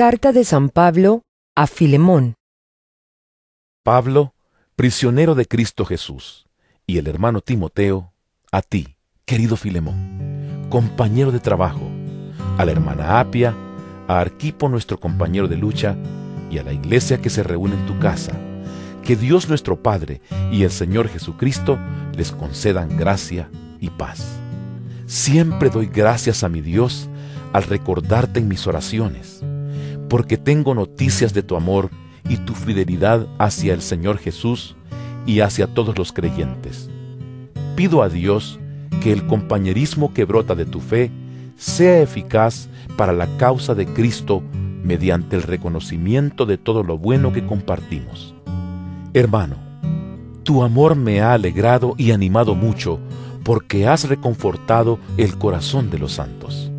Carta de San Pablo a Filemón. Pablo, prisionero de Cristo Jesús, y el hermano Timoteo, a ti, querido Filemón, compañero de trabajo, a la hermana Apia, a Arquipo nuestro compañero de lucha, y a la iglesia que se reúne en tu casa. Que Dios nuestro Padre y el Señor Jesucristo les concedan gracia y paz. Siempre doy gracias a mi Dios al recordarte en mis oraciones, porque tengo noticias de tu amor y tu fidelidad hacia el Señor Jesús y hacia todos los creyentes. Pido a Dios que el compañerismo que brota de tu fe sea eficaz para la causa de Cristo mediante el reconocimiento de todo lo bueno que compartimos. Hermano, tu amor me ha alegrado y animado mucho porque has reconfortado el corazón de los santos.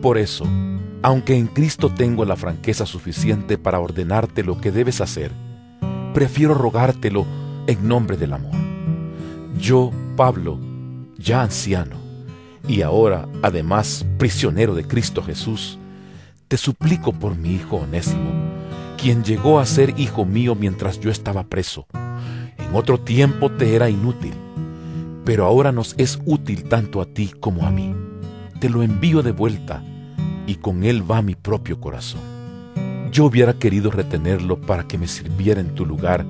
Por eso, aunque en Cristo tengo la franqueza suficiente para ordenarte lo que debes hacer, prefiero rogártelo en nombre del amor. Yo, Pablo, ya anciano, y ahora además prisionero de Cristo Jesús, te suplico por mi hijo Onésimo, quien llegó a ser hijo mío mientras yo estaba preso. En otro tiempo te era inútil, pero ahora nos es útil tanto a ti como a mí. Te lo envío de vuelta, y con él va mi propio corazón. Yo hubiera querido retenerlo para que me sirviera en tu lugar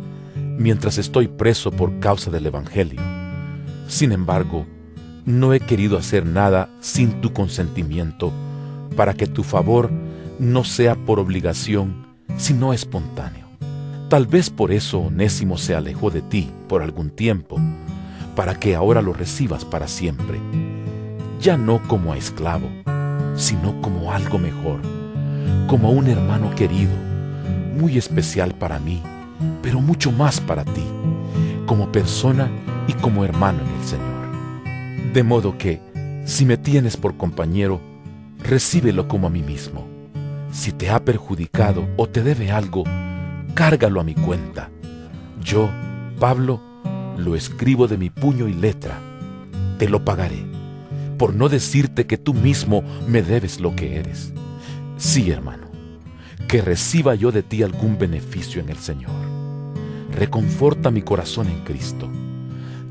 mientras estoy preso por causa del Evangelio. Sin embargo, no he querido hacer nada sin tu consentimiento para que tu favor no sea por obligación, sino espontáneo. Tal vez por eso Onésimo se alejó de ti por algún tiempo, para que ahora lo recibas para siempre, ya no como a esclavo, sino como algo mejor, como un hermano querido, muy especial para mí, pero mucho más para ti, como persona y como hermano en el Señor. De modo que, si me tienes por compañero, recíbelo como a mí mismo si te ha perjudicado o te debe algo, cárgalo a mi cuenta. Yo, Pablo, lo escribo de mi puño y letra. Te lo pagaré, por no decirte que tú mismo me debes lo que eres. Sí, hermano, que reciba yo de ti algún beneficio en el Señor. Reconforta mi corazón en Cristo.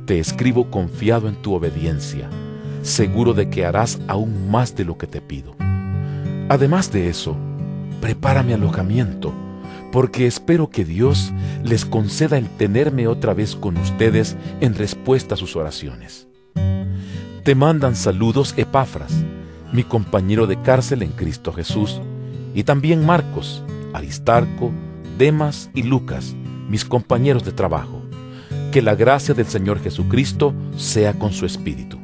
Te escribo confiado en tu obediencia, seguro de que harás aún más de lo que te pido. Además de eso, prepara mi alojamiento, porque espero que Dios les conceda el tenerme otra vez con ustedes en respuesta a sus oraciones. Te mandan saludos Epafras, mi compañero de cárcel en Cristo Jesús, y también Marcos, Aristarco, Demas y Lucas, mis compañeros de trabajo. Que la gracia del Señor Jesucristo sea con su espíritu.